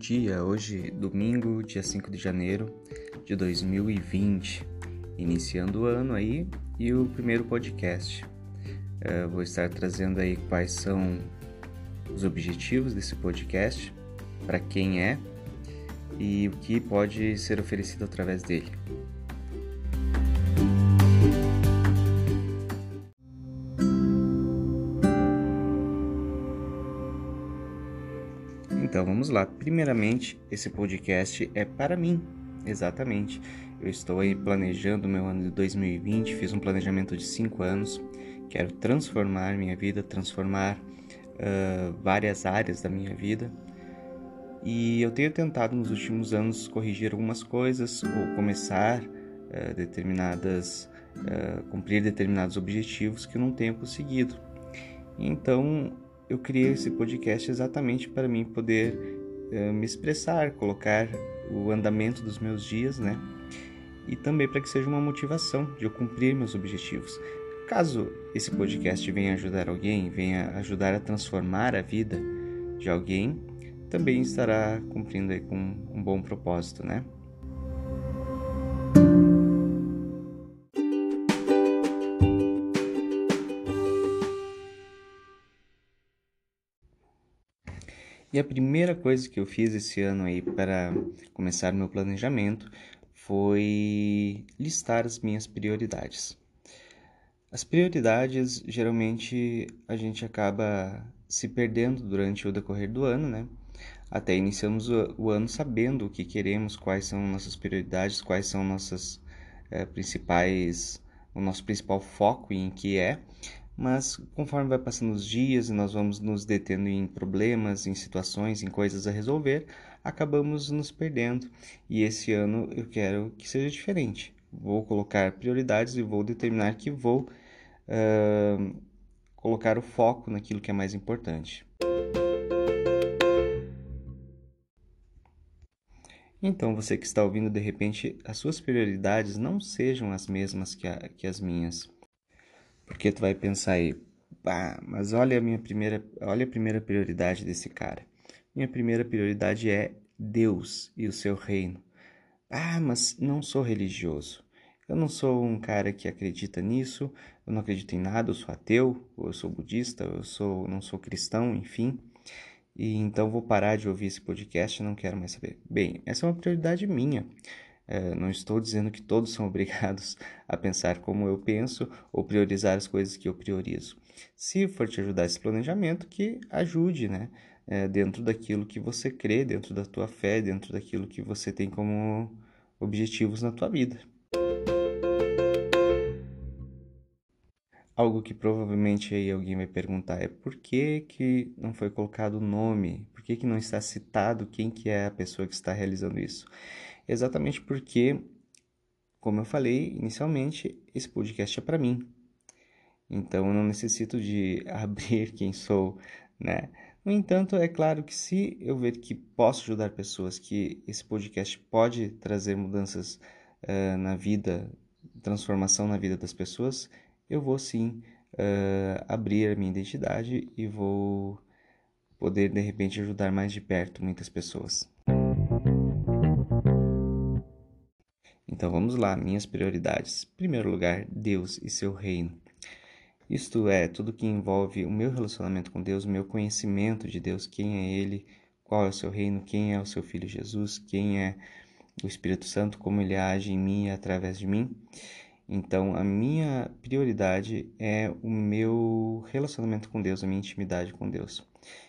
dia. Hoje, domingo, dia 5 de janeiro de 2020, iniciando o ano aí e o primeiro podcast. Uh, vou estar trazendo aí quais são os objetivos desse podcast, para quem é e o que pode ser oferecido através dele. Lá. Primeiramente, esse podcast é para mim, exatamente. Eu estou aí planejando meu ano de 2020, fiz um planejamento de 5 anos. Quero transformar minha vida, transformar uh, várias áreas da minha vida. E eu tenho tentado nos últimos anos corrigir algumas coisas ou começar uh, determinadas, uh, cumprir determinados objetivos que eu não tenho conseguido. Então eu criei esse podcast exatamente para mim poder me expressar, colocar o andamento dos meus dias, né? E também para que seja uma motivação de eu cumprir meus objetivos. Caso esse podcast venha ajudar alguém, venha ajudar a transformar a vida de alguém, também estará cumprindo com um bom propósito, né? E a primeira coisa que eu fiz esse ano aí para começar meu planejamento foi listar as minhas prioridades. As prioridades geralmente a gente acaba se perdendo durante o decorrer do ano, né? Até iniciamos o, ano sabendo o que queremos, quais são nossas prioridades, quais são nossas é, principais, o nosso principal foco em que é, mas conforme vai passando os dias e nós vamos nos detendo em problemas, em situações, em coisas a resolver, acabamos nos perdendo. E esse ano eu quero que seja diferente. Vou colocar prioridades e vou determinar que vou uh, colocar o foco naquilo que é mais importante. Então, você que está ouvindo, de repente, as suas prioridades não sejam as mesmas que, a, que as minhas. Porque tu vai pensar aí, ah, mas olha a minha primeira, olha a primeira prioridade desse cara. Minha primeira prioridade é Deus e o seu reino. Ah, mas não sou religioso. Eu não sou um cara que acredita nisso, eu não acredito em nada, eu sou ateu, ou eu sou budista, eu sou, não sou cristão, enfim. E então vou parar de ouvir esse podcast não quero mais saber. Bem, essa é uma prioridade minha. É, não estou dizendo que todos são obrigados a pensar como eu penso ou priorizar as coisas que eu priorizo. Se for te ajudar esse planejamento, que ajude, né? É, dentro daquilo que você crê, dentro da tua fé, dentro daquilo que você tem como objetivos na tua vida. Algo que provavelmente aí alguém vai perguntar é por que, que não foi colocado o nome? Por que, que não está citado quem que é a pessoa que está realizando isso? Exatamente porque, como eu falei inicialmente, esse podcast é para mim. Então eu não necessito de abrir quem sou, né? No entanto, é claro que se eu ver que posso ajudar pessoas, que esse podcast pode trazer mudanças uh, na vida, transformação na vida das pessoas, eu vou sim uh, abrir a minha identidade e vou poder de repente ajudar mais de perto muitas pessoas. Então vamos lá, minhas prioridades. Em primeiro lugar, Deus e seu reino. Isto é, tudo que envolve o meu relacionamento com Deus, o meu conhecimento de Deus, quem é Ele, qual é o seu reino, quem é o seu Filho Jesus, quem é o Espírito Santo, como ele age em mim e através de mim. Então, a minha prioridade é o meu relacionamento com Deus, a minha intimidade com Deus.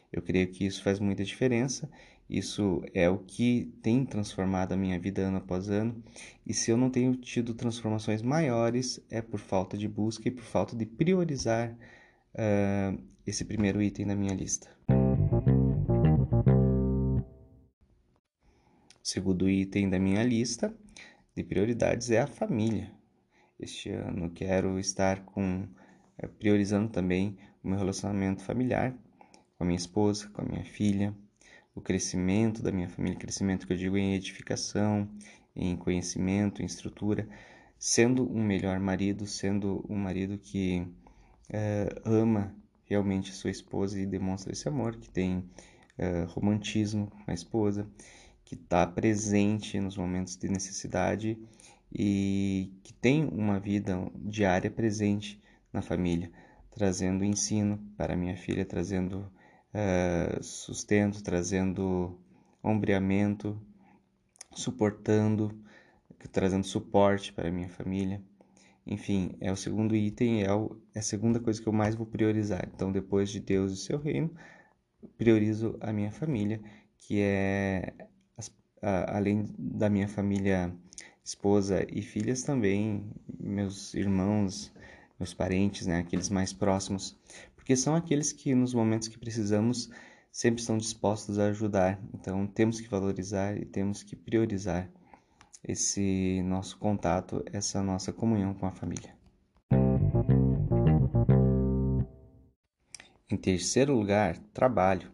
Eu creio que isso faz muita diferença isso é o que tem transformado a minha vida ano após ano. E se eu não tenho tido transformações maiores, é por falta de busca e por falta de priorizar uh, esse primeiro item da minha lista. O segundo item da minha lista de prioridades é a família. Este ano quero estar com eh, priorizando também o meu relacionamento familiar com a minha esposa, com a minha filha, o crescimento da minha família, crescimento que eu digo em edificação, em conhecimento, em estrutura, sendo um melhor marido, sendo um marido que uh, ama realmente sua esposa e demonstra esse amor, que tem uh, romantismo a esposa, que está presente nos momentos de necessidade e que tem uma vida diária presente na família, trazendo ensino para minha filha, trazendo uh, sustento, trazendo ombreamento, suportando, trazendo suporte para minha família. Enfim, é o segundo item, é, o, é a segunda coisa que eu mais vou priorizar. Então, depois de Deus e seu reino, priorizo a minha família, que é, a, além da minha família, esposa e filhas, também meus irmãos, meus parentes, né, aqueles mais próximos, porque são aqueles que nos momentos que precisamos sempre estão dispostos a ajudar. Então, temos que valorizar e temos que priorizar esse nosso contato, essa nossa comunhão com a família. Em terceiro lugar, trabalho.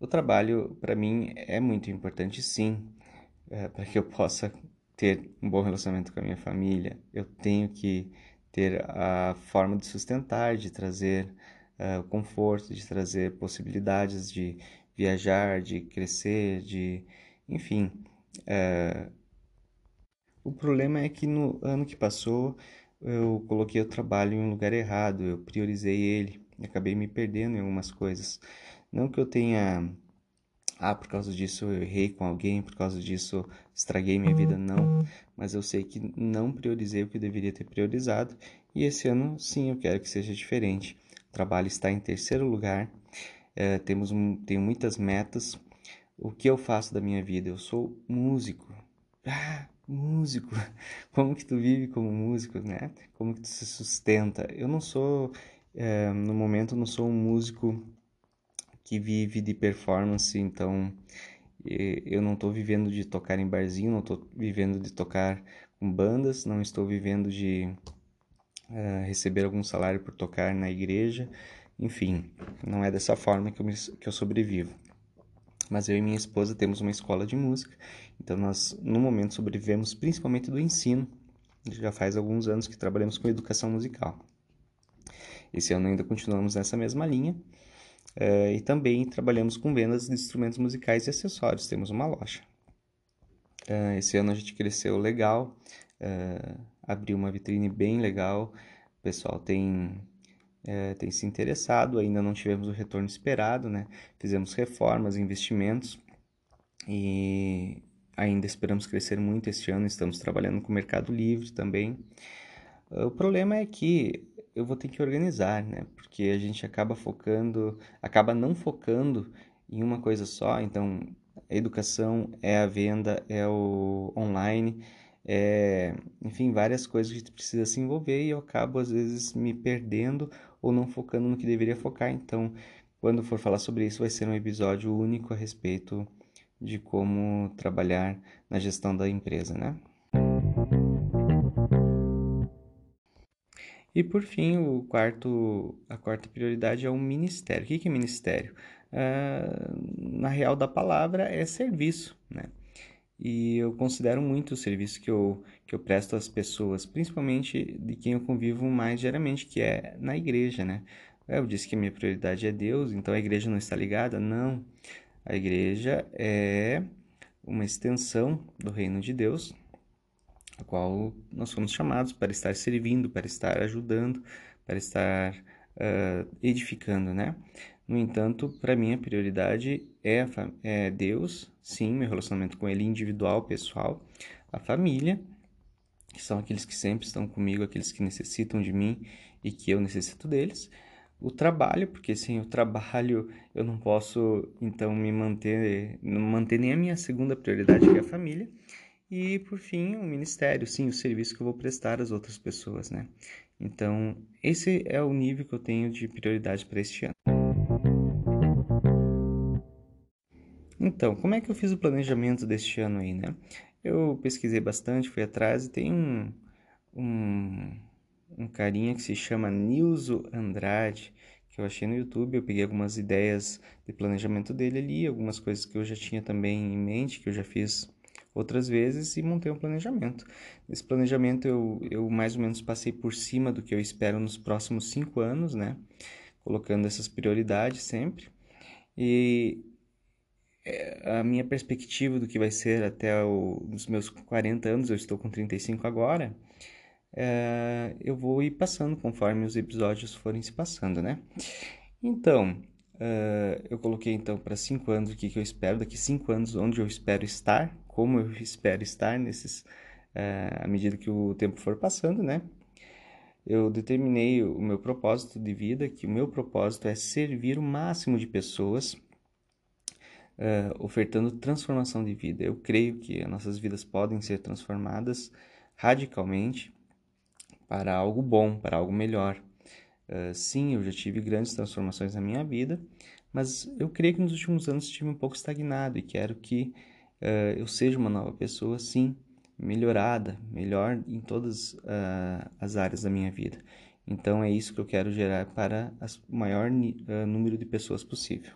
O trabalho, para mim, é muito importante, sim, é, para que eu possa ter um bom relacionamento com a minha família. Eu tenho que ter a forma de sustentar, de trazer uh, conforto, de trazer possibilidades de viajar, de crescer, de, enfim, uh, o problema é que no ano que passou eu coloquei o trabalho em um lugar errado, eu priorizei ele acabei me perdendo em algumas coisas. Não que eu tenha. Ah, por causa disso eu errei com alguém, por causa disso estraguei minha vida, não. Mas eu sei que não priorizei o que deveria ter priorizado e esse ano sim eu quero que seja diferente. Trabalho está em terceiro lugar, é, temos tenho muitas metas. O que eu faço da minha vida? Eu sou músico. Ah, músico, como que tu vive como músico, né? Como que tu se sustenta? Eu não sou, é, no momento, não sou um músico que vive de performance, então eu não estou vivendo de tocar em barzinho, não estou vivendo de tocar com bandas, não estou vivendo de uh, receber algum salário por tocar na igreja, enfim, não é dessa forma que eu, me, que eu sobrevivo mas eu e minha esposa temos uma escola de música, então nós no momento sobrevivemos principalmente do ensino. Já faz alguns anos que trabalhamos com educação musical. Esse ano ainda continuamos nessa mesma linha uh, e também trabalhamos com vendas de instrumentos musicais e acessórios. Temos uma loja. Uh, esse ano a gente cresceu legal, uh, abriu uma vitrine bem legal. O pessoal tem é, tem se interessado, ainda não tivemos o retorno esperado, né? Fizemos reformas, investimentos e ainda esperamos crescer muito este ano. Estamos trabalhando com o Mercado Livre também. O problema é que eu vou ter que organizar, né? Porque a gente acaba focando, acaba não focando em uma coisa só. Então, a educação é a venda, é o online, é, enfim, várias coisas que precisa se envolver e eu acabo às vezes me perdendo ou não focando no que deveria focar. Então, quando for falar sobre isso, vai ser um episódio único a respeito de como trabalhar na gestão da empresa, né? E por fim, o quarto, a quarta prioridade é o ministério. O que é ministério? Ah, na real da palavra é serviço, né? E eu considero muito o serviço que eu, que eu presto às pessoas, principalmente de quem eu convivo mais diariamente, que é na igreja, né? Eu disse que a minha prioridade é Deus, então a igreja não está ligada? Não. A igreja é uma extensão do reino de Deus, a qual nós somos chamados para estar servindo, para estar ajudando, para estar uh, edificando, né? No entanto, para mim a prioridade é, é Deus, sim, meu relacionamento com Ele individual, pessoal, a família, que são aqueles que sempre estão comigo, aqueles que necessitam de mim e que eu necessito deles. O trabalho, porque sem o trabalho eu não posso então me manter, não manter nem a minha segunda prioridade, que é a família. E por fim, o ministério, sim, o serviço que eu vou prestar às outras pessoas, né? Então, esse é o nível que eu tenho de prioridade para este ano. Então, como é que eu fiz o planejamento deste ano aí, né? Eu pesquisei bastante, fui atrás e tem um, um, um carinha que se chama Nilzo Andrade, que eu achei no YouTube. Eu peguei algumas ideias de planejamento dele ali, algumas coisas que eu já tinha também em mente, que eu já fiz outras vezes e montei um planejamento. Nesse planejamento eu, eu mais ou menos passei por cima do que eu espero nos próximos cinco anos, né? Colocando essas prioridades sempre. E a minha perspectiva do que vai ser até o, os meus 40 anos, eu estou com 35 agora, é, eu vou ir passando conforme os episódios forem se passando, né? Então, uh, eu coloquei então para 5 anos o que, que eu espero, daqui 5 anos onde eu espero estar, como eu espero estar nesses, uh, à medida que o tempo for passando, né? Eu determinei o meu propósito de vida, que o meu propósito é servir o máximo de pessoas, uh, ofertando transformação de vida. Eu creio que as nossas vidas podem ser transformadas radicalmente para algo bom, para algo melhor. Uh, sim, eu já tive grandes transformações na minha vida, mas eu creio que nos últimos anos estive um pouco estagnado e quero que uh, eu seja uma nova pessoa, sim, melhorada, melhor em todas uh, as áreas da minha vida. Então é isso que eu quero gerar para o maior número de pessoas possível.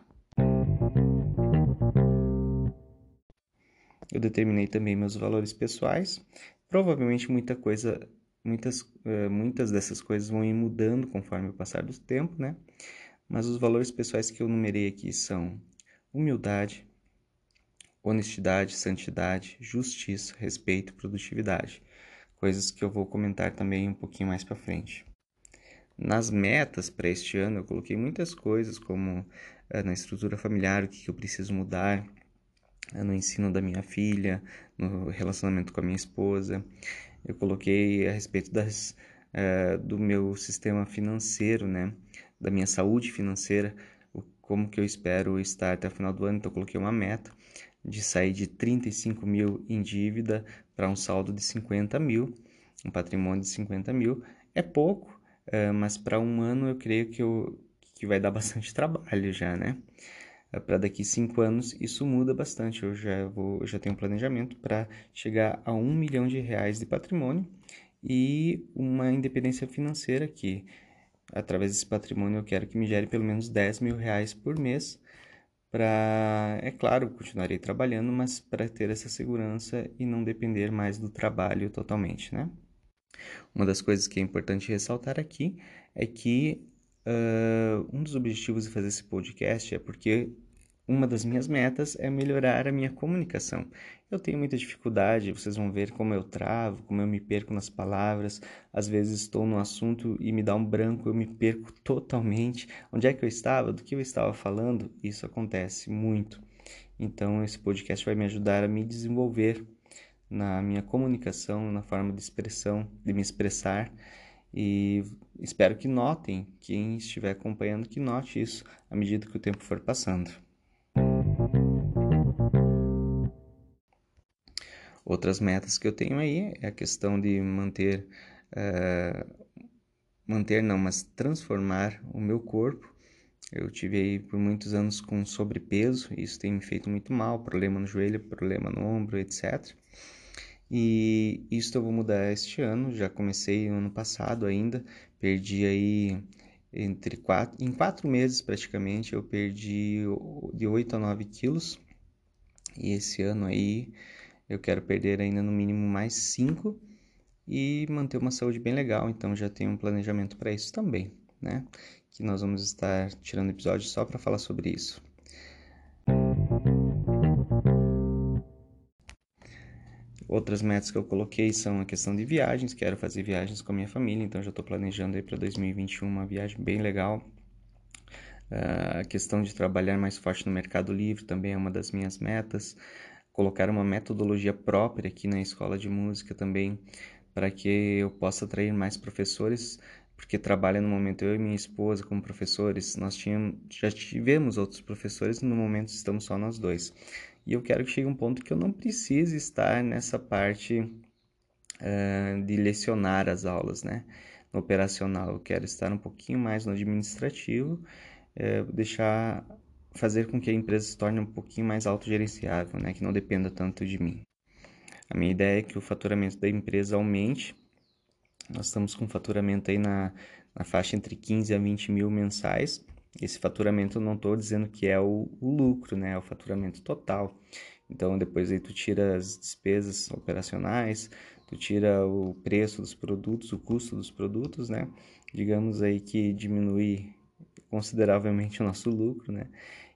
Eu determinei também meus valores pessoais. Provavelmente muita coisa Muitas, uh, muitas dessas coisas vão ir mudando conforme o passar do tempo, né? Mas os valores pessoais que eu numerei aqui são humildade, honestidade, santidade, justiça, respeito, produtividade. Coisas que eu vou comentar também um pouquinho mais para frente. Nas metas para este ano, eu coloquei muitas coisas, como uh, na estrutura familiar, o que, eu preciso mudar, no ensino da minha filha, no relacionamento com a minha esposa. Eu coloquei a respeito das, uh, do meu sistema financeiro, né? Da minha saúde financeira, como que eu espero estar até o final do ano. Então, eu coloquei uma meta de sair de 35 mil em dívida para um saldo de 50 mil, um patrimônio de 50 mil. É pouco, uh, mas para um ano eu creio que, eu, que vai dar bastante trabalho já, né? Para daqui cinco anos isso muda bastante. Eu já vou, eu já tenho um planejamento para chegar a um milhão de reais de patrimônio e uma independência financeira que através desse patrimônio eu quero que me gere pelo menos 10 mil reais por mês para, é claro, continuarei trabalhando, mas para ter essa segurança e não depender mais do trabalho totalmente, né? Uma das coisas que é importante ressaltar aqui é que Uh, um dos objetivos de fazer esse podcast é porque uma das minhas metas é melhorar a minha comunicação. Eu tenho muita dificuldade, vocês vão ver como eu travo, como eu me perco nas palavras. Às vezes estou no assunto e me dá um branco, eu me perco totalmente. Onde é que eu estava? Do que eu estava falando? Isso acontece muito. Então, esse podcast vai me ajudar a me desenvolver na minha comunicação, na forma de expressão, de me expressar e espero que notem, quem estiver acompanhando, que note isso à medida que o tempo for passando. Outras metas que eu tenho aí é a questão de manter, uh, manter não, mas transformar o meu corpo. Eu tive aí por muitos anos com sobrepeso, isso tem me feito muito mal, problema no joelho, problema no ombro, etc. E isso eu vou mudar este ano, já comecei ano passado ainda, perdi aí entre quatro, em quatro meses praticamente, eu perdi de 8 a 9 quilos. E esse ano aí eu quero perder ainda no mínimo mais 5 e manter uma saúde bem legal, então já tenho um planejamento para isso também, né? Que nós vamos estar tirando episódios só para falar sobre isso. Outras metas que eu coloquei são a questão de viagens, quero fazer viagens com a minha família, então já estou planejando aí para 2021 uma viagem bem legal. Uh, a questão de trabalhar mais forte no Mercado Livre também é uma das minhas metas. Colocar uma metodologia própria aqui na escola de música também, para que eu possa atrair mais professores, porque trabalha no momento eu e minha esposa como professores, nós tínhamos, já tivemos outros professores, no momento estamos só nós dois. E eu quero que chegue um ponto que eu não precise estar nessa parte uh, de lecionar as aulas, né? No operacional, eu quero estar um pouquinho mais no administrativo, uh, deixar fazer com que a empresa se torne um pouquinho mais autogerenciável, né? Que não dependa tanto de mim. A minha ideia é que o faturamento da empresa aumente. Nós estamos com faturamento aí na, na faixa entre 15 a 20 mil mensais. Esse faturamento eu não estou dizendo que é o, o, lucro, né? É o faturamento total. Então depois aí tu tira as despesas operacionais, tu tira o preço dos produtos, o custo dos produtos, né? Digamos aí que diminui consideravelmente o nosso lucro, né?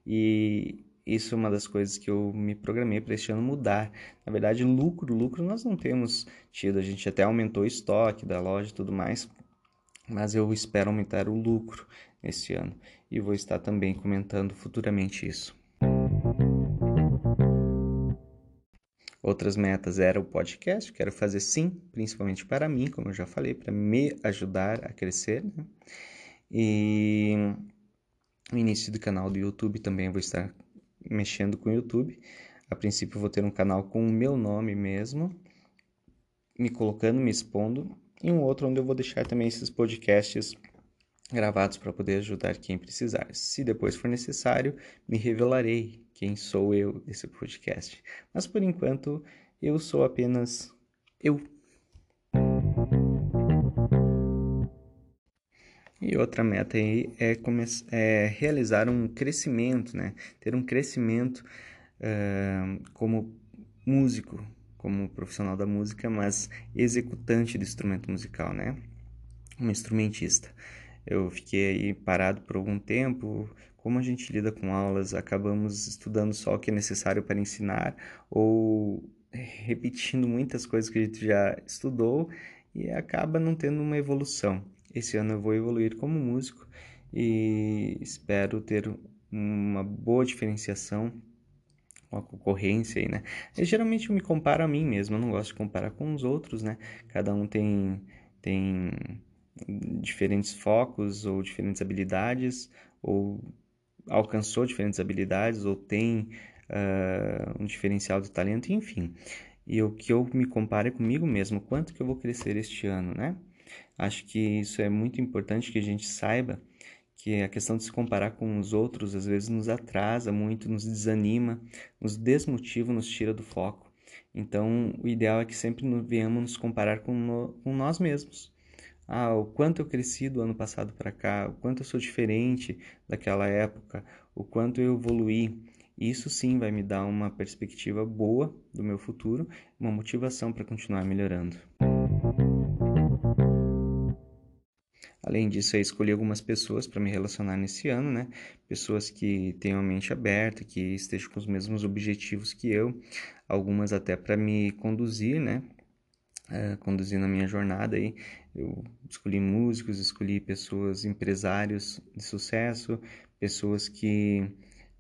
E isso é uma das coisas que eu me programei para este ano mudar. Na verdade, lucro, lucro nós não temos tido. A gente até aumentou o estoque da loja e tudo mais, mas eu espero aumentar o lucro este ano e vou estar também comentando futuramente isso. Outras metas era o podcast, quero fazer sim, principalmente para mim, como eu já falei, para me ajudar a crescer. Né? E o início do canal do YouTube também vou estar mexendo com o YouTube. A princípio vou ter um canal com o meu nome mesmo, me colocando, me expondo, e um outro onde eu vou deixar também esses podcasts gravados para poder ajudar quem precisar. Se depois for necessário, me revelarei quem sou eu desse podcast. Mas por enquanto, eu sou apenas eu. E outra meta aí é, é realizar um crescimento, né? Ter um crescimento uh, como músico, como profissional da música, mas executante do instrumento musical, né? Um instrumentista. Eu fiquei aí parado por algum tempo. Como a gente lida com aulas, acabamos estudando só o que é necessário para ensinar ou repetindo muitas coisas que a gente já estudou e acaba não tendo uma evolução. Esse ano eu vou evoluir como músico e espero ter uma boa diferenciação com a concorrência aí, né? Eu, geralmente eu me comparo a mim mesmo, eu não gosto de comparar com os outros, né? Cada um tem tem diferentes focos ou diferentes habilidades, ou alcançou diferentes habilidades, ou tem uh, um diferencial de talento, enfim. E o que eu me comparo é comigo mesmo, quanto que eu vou crescer este ano, né? Acho que isso é muito importante que a gente saiba que a questão de se comparar com os outros às vezes nos atrasa muito, nos desanima, nos desmotiva, nos tira do foco. Então, o ideal é que sempre venhamos nos comparar com, no, com nós mesmos ah, o quanto eu cresci do ano passado para cá, o quanto eu sou diferente daquela época, o quanto eu evoluí. Isso sim vai me dar uma perspectiva boa do meu futuro, uma motivação para continuar melhorando. Além disso, eu escolhi algumas pessoas para me relacionar nesse ano, né? Pessoas que tenham a mente aberta, que estejam com os mesmos objetivos que eu, algumas até para me conduzir, né? Uh, conduzir na minha jornada aí. Eu escolhi músicos, escolhi pessoas, empresários de sucesso, pessoas que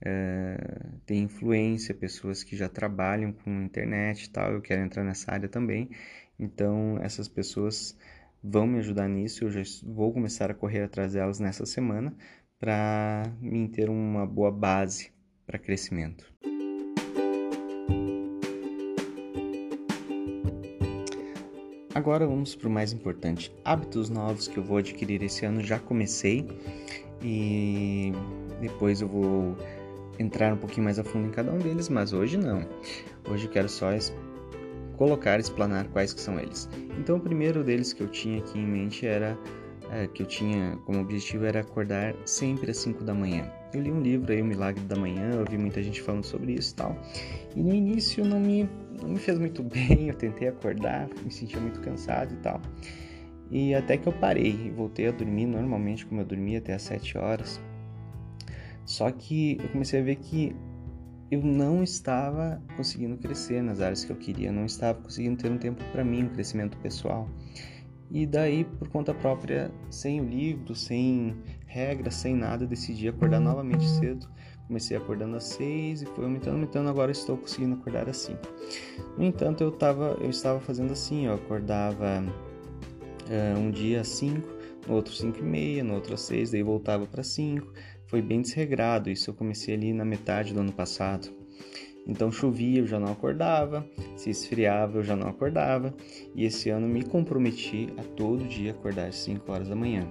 é, têm influência, pessoas que já trabalham com internet e tal. Eu quero entrar nessa área também. Então, essas pessoas vão me ajudar nisso. Eu já vou começar a correr atrás delas nessa semana para mim ter uma boa base para crescimento. Agora vamos para o mais importante: hábitos novos que eu vou adquirir esse ano. Já comecei e depois eu vou entrar um pouquinho mais a fundo em cada um deles, mas hoje não. Hoje eu quero só colocar, explanar quais que são eles. Então o primeiro deles que eu tinha aqui em mente era é, que eu tinha como objetivo era acordar sempre às 5 da manhã. Eu li um livro aí, O Milagre da Manhã, eu vi muita gente falando sobre isso e tal. E no início não me, não me fez muito bem, eu tentei acordar, me sentia muito cansado e tal. E até que eu parei e voltei a dormir normalmente como eu dormia até às 7 horas. Só que eu comecei a ver que eu não estava conseguindo crescer nas áreas que eu queria, não estava conseguindo ter um tempo para mim, um crescimento pessoal. E daí, por conta própria, sem o livro, sem regras, sem nada, decidi acordar novamente cedo. Comecei acordando às seis e foi aumentando, aumentando. Agora estou conseguindo acordar às cinco. No entanto, eu, tava, eu estava fazendo assim: eu acordava uh, um dia às cinco, no outro cinco e meia, no outro às seis, daí voltava para cinco. Foi bem desregrado. Isso eu comecei ali na metade do ano passado. Então chovia, eu já não acordava, se esfriava, eu já não acordava, e esse ano me comprometi a todo dia acordar às 5 horas da manhã.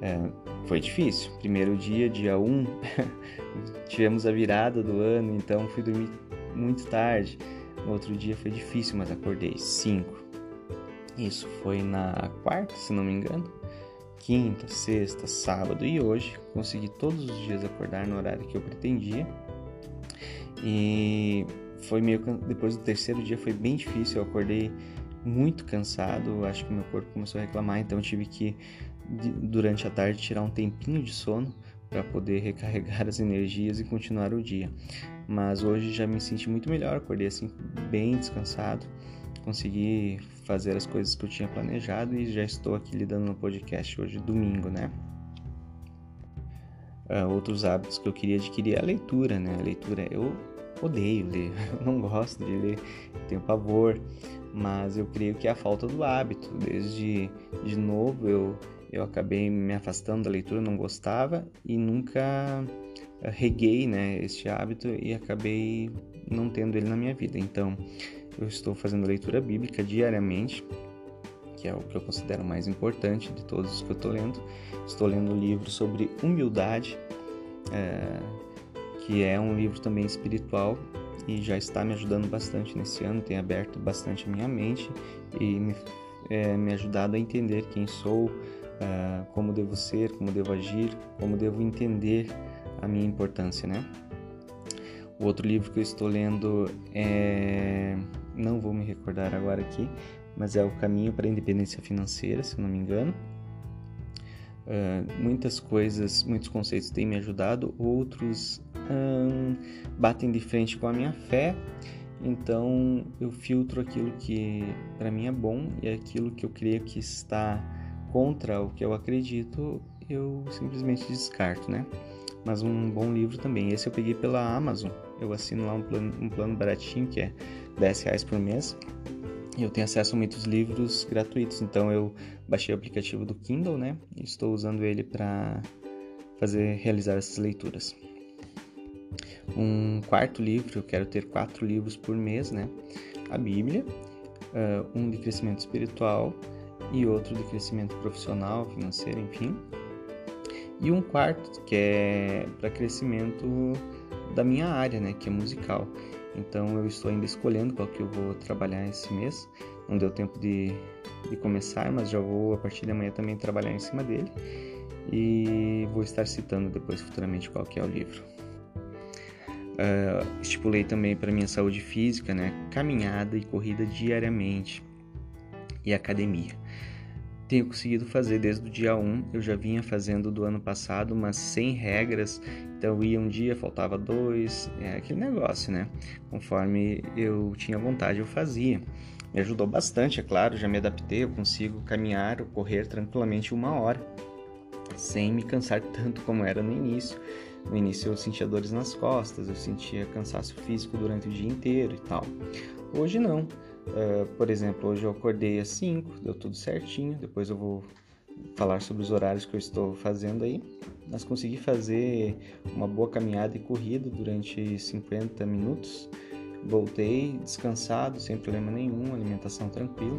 É, foi difícil. Primeiro dia, dia 1, um, tivemos a virada do ano, então fui dormir muito tarde. No outro dia foi difícil, mas acordei 5. Isso foi na quarta, se não me engano. Quinta, sexta, sábado e hoje consegui todos os dias acordar no horário que eu pretendia e foi meio depois do terceiro dia foi bem difícil, eu acordei muito cansado, acho que meu corpo começou a reclamar, então tive que durante a tarde tirar um tempinho de sono para poder recarregar as energias e continuar o dia. Mas hoje já me senti muito melhor, acordei assim bem descansado, consegui fazer as coisas que eu tinha planejado e já estou aqui lidando no podcast hoje, domingo, né? Uh, outros hábitos que eu queria adquirir é a leitura, né? A leitura, eu odeio ler, eu não gosto de ler, tenho pavor, mas eu creio que é a falta do hábito. Desde de novo eu, eu acabei me afastando da leitura, não gostava e nunca reguei né, este hábito e acabei não tendo ele na minha vida. Então, eu estou fazendo leitura bíblica diariamente, que é o que eu considero mais importante de todos os que eu estou lendo. Estou lendo um livro sobre humildade, é, que é um livro também espiritual e já está me ajudando bastante nesse ano, tem aberto bastante a minha mente e me, é, me ajudado a entender quem sou, é, como devo ser, como devo agir, como devo entender a minha importância, né? O outro livro que eu estou lendo é. Não vou me recordar agora aqui, mas é O Caminho para a Independência Financeira, se eu não me engano. Uh, muitas coisas, muitos conceitos têm me ajudado, outros hum, batem de frente com a minha fé, então eu filtro aquilo que para mim é bom e aquilo que eu creio que está contra o que eu acredito, eu simplesmente descarto, né? Mas um bom livro também. Esse eu peguei pela Amazon. Eu assino lá um plano, um plano baratinho que é 10 reais por mês. Eu tenho acesso a muitos livros gratuitos. Então eu baixei o aplicativo do Kindle, né? E estou usando ele para fazer realizar essas leituras. Um quarto livro, eu quero ter quatro livros por mês, né? A Bíblia, uh, um de crescimento espiritual e outro de crescimento profissional, financeiro, enfim e um quarto que é para crescimento da minha área, né, que é musical. Então eu estou ainda escolhendo qual que eu vou trabalhar esse mês. Não deu tempo de, de começar, mas já vou a partir de amanhã também trabalhar em cima dele e vou estar citando depois futuramente qual que é o livro. Uh, estipulei também para minha saúde física, né, caminhada e corrida diariamente e academia tenho conseguido fazer desde o dia 1. Eu já vinha fazendo do ano passado, mas sem regras. Então eu ia um dia, faltava dois, é aquele negócio, né? Conforme eu tinha vontade, eu fazia. Me ajudou bastante, é claro, já me adaptei, eu consigo caminhar ou correr tranquilamente uma hora, sem me cansar tanto como era no início. No início eu sentia dores nas costas, eu sentia cansaço físico durante o dia inteiro e tal. Hoje não. Uh, por exemplo, hoje eu acordei às 5, deu tudo certinho. Depois eu vou falar sobre os horários que eu estou fazendo aí. Mas consegui fazer uma boa caminhada e corrida durante 50 minutos. Voltei descansado, sem problema nenhum, alimentação tranquila.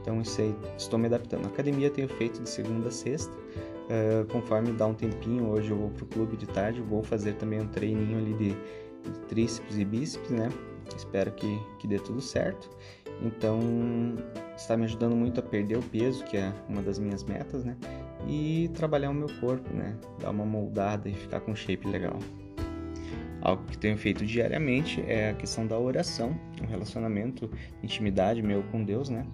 Então isso aí, estou me adaptando. A academia tenho feito de segunda a sexta. Uh, conforme dá um tempinho, hoje eu vou pro clube de tarde, vou fazer também um treininho ali de, de tríceps e bíceps, né? Espero que, que dê tudo certo. Então, está me ajudando muito a perder o peso, que é uma das minhas metas, né? E trabalhar o meu corpo, né? Dar uma moldada e ficar com um shape legal. Algo que tenho feito diariamente é a questão da oração, um relacionamento, intimidade meu com Deus, né?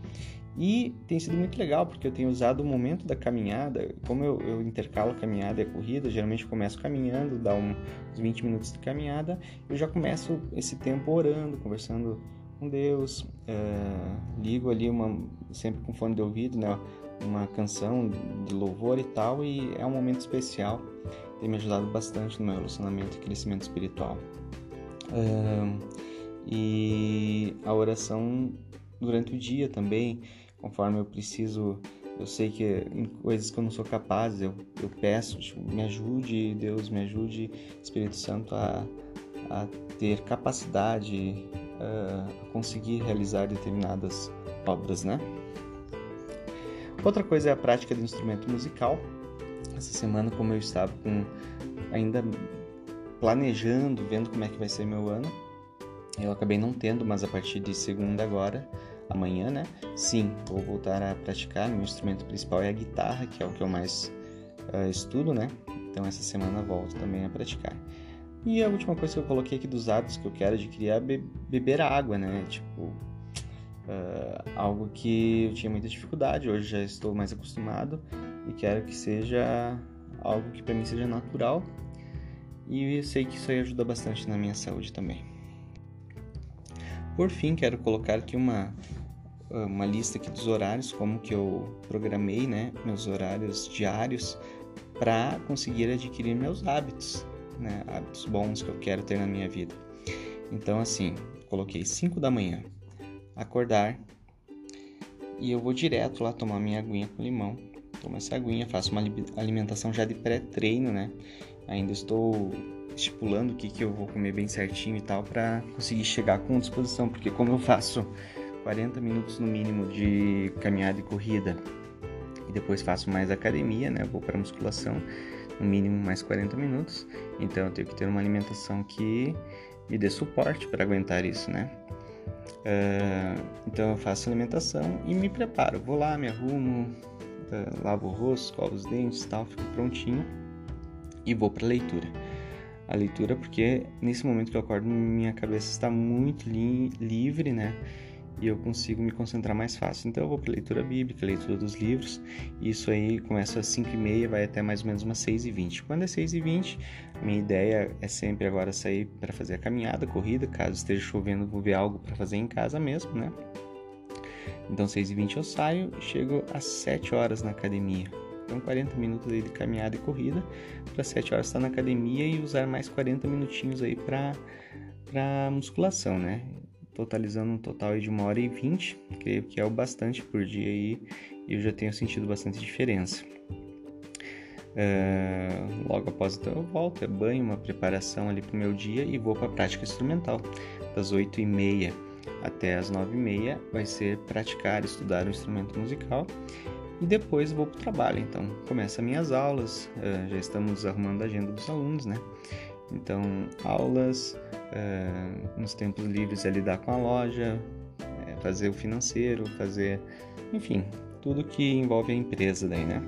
E tem sido muito legal, porque eu tenho usado o momento da caminhada, como eu, eu intercalo caminhada e corrida, geralmente começo caminhando, dá uns 20 minutos de caminhada, eu já começo esse tempo orando, conversando com Deus, é, ligo ali uma, sempre com fone de ouvido, né, uma canção de louvor e tal, e é um momento especial, tem me ajudado bastante no meu relacionamento e crescimento espiritual. E a oração durante o dia também, conforme eu preciso, eu sei que em coisas que eu não sou capaz, eu, eu peço, tipo, me ajude, Deus me ajude, Espírito Santo, a, a ter capacidade, a conseguir realizar determinadas obras, né? Outra coisa é a prática de instrumento musical. Essa semana, como eu estava com, ainda planejando, vendo como é que vai ser meu ano, eu acabei não tendo, mas a partir de segunda agora amanhã, né? Sim, vou voltar a praticar. Meu instrumento principal é a guitarra, que é o que eu mais uh, estudo, né? Então essa semana volto também a praticar. E a última coisa que eu coloquei aqui dos hábitos que eu quero adquirir é be beber água, né? Tipo, uh, algo que eu tinha muita dificuldade, hoje já estou mais acostumado e quero que seja algo que para mim seja natural E eu sei que isso aí ajuda bastante na minha saúde também. Por fim, quero colocar aqui uma, uma lista aqui dos horários, como que eu programei, né, meus horários diários para conseguir adquirir meus hábitos, né, hábitos bons que eu quero ter na minha vida. Então, assim, coloquei 5 da manhã, acordar e eu vou direto lá tomar minha aguinha com limão. Tomo essa aguinha, faço uma alimentação já de pré-treino, né? Ainda estou estipulando o que, que eu vou comer bem certinho e tal para conseguir chegar com disposição, porque como eu faço 40 minutos no mínimo de caminhada e corrida e depois faço mais academia, né? Vou para musculação, no mínimo mais 40 minutos. Então eu tenho que ter uma alimentação que me dê suporte para aguentar isso, né? Uh, então eu faço alimentação e me preparo. Vou lá, me arrumo, uh, lavo o rosto, escovo os dentes, tal, fico prontinho e vou para leitura. A leitura porque nesse momento que eu acordo minha cabeça está muito li livre, né? e eu consigo me concentrar mais fácil. Então eu vou para leitura bíblica, leitura dos livros, isso aí começa às 5 e meia, vai até mais ou menos umas 6 e 20. Quando é 6 e 20, minha ideia é sempre agora sair para fazer a caminhada, a corrida, caso esteja chovendo vou ver algo para fazer em casa mesmo, né? Então 6 e 20 eu saio chego às 7 horas na academia. Então 40 minutos aí de caminhada e corrida, para 7 horas estar na academia e usar mais 40 minutinhos aí para para musculação, né? totalizando um total de uma hora e vinte, creio que é o bastante por dia aí, e eu já tenho sentido bastante diferença. Uh, logo após então eu volto, é banho, uma preparação ali para o meu dia e vou para a prática instrumental. Das 8 e meia até as 9 e meia vai ser praticar, estudar o instrumento musical e depois vou para o trabalho. Então começa minhas aulas, uh, já estamos arrumando a agenda dos alunos, né? Então aulas, uh, nos tempos livres é lidar com a loja, é fazer o financeiro, fazer, enfim, tudo que envolve a empresa daí, né?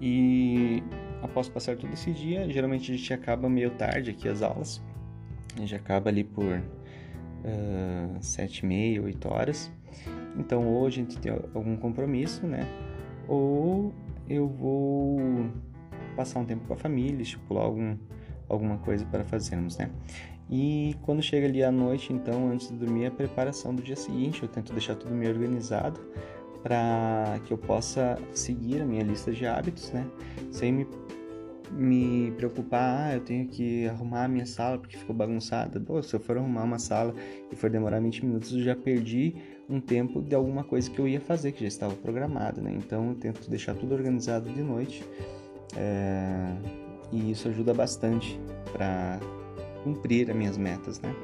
E após passar todo esse dia, geralmente a gente acaba meio tarde aqui as aulas, a gente acaba ali por sete e meia, oito horas. Então hoje a gente tem algum compromisso, né? Ou eu vou passar um tempo com a família, estipular algum alguma coisa para fazermos, né? E quando chega ali à noite, então, antes de dormir, a preparação do dia seguinte, eu tento deixar tudo meio organizado para que eu possa seguir a minha lista de hábitos, né? Sem me, me preocupar, ah, eu tenho que arrumar a minha sala porque ficou bagunçada. Pô, se eu for arrumar uma sala e for demorar 20 minutos, eu já perdi um tempo de alguma coisa que eu ia fazer, que já estava programado, né? Então, eu tento deixar tudo organizado de noite. É e isso ajuda bastante para cumprir as minhas metas, né?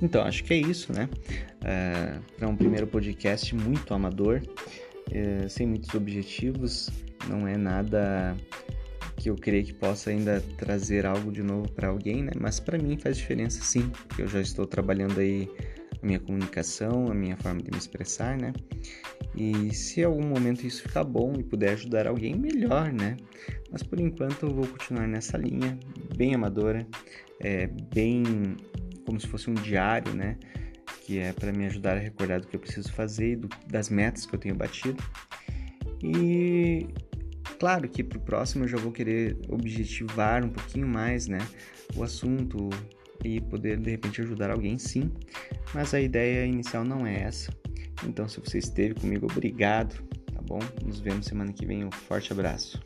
Então, acho que é isso, né? É, para um primeiro podcast muito amador, é, sem muitos objetivos, não é nada que eu creio que possa ainda trazer algo de novo para alguém, né? Mas para mim faz diferença sim, porque eu já estou trabalhando aí a minha comunicação, a minha forma de me expressar, né? E se em algum momento isso ficar bom e puder ajudar alguém, melhor, né? Mas por enquanto eu vou continuar nessa linha, bem amadora, é, bem como se fosse um diário, né? Que é para me ajudar a recordar do que eu preciso fazer, do, das metas que eu tenho batido. E Claro que para o próximo eu já vou querer objetivar um pouquinho mais, né, o assunto e poder de repente ajudar alguém, sim. Mas a ideia inicial não é essa. Então, se você esteve comigo, obrigado, tá bom? Nos vemos semana que vem. Um forte abraço.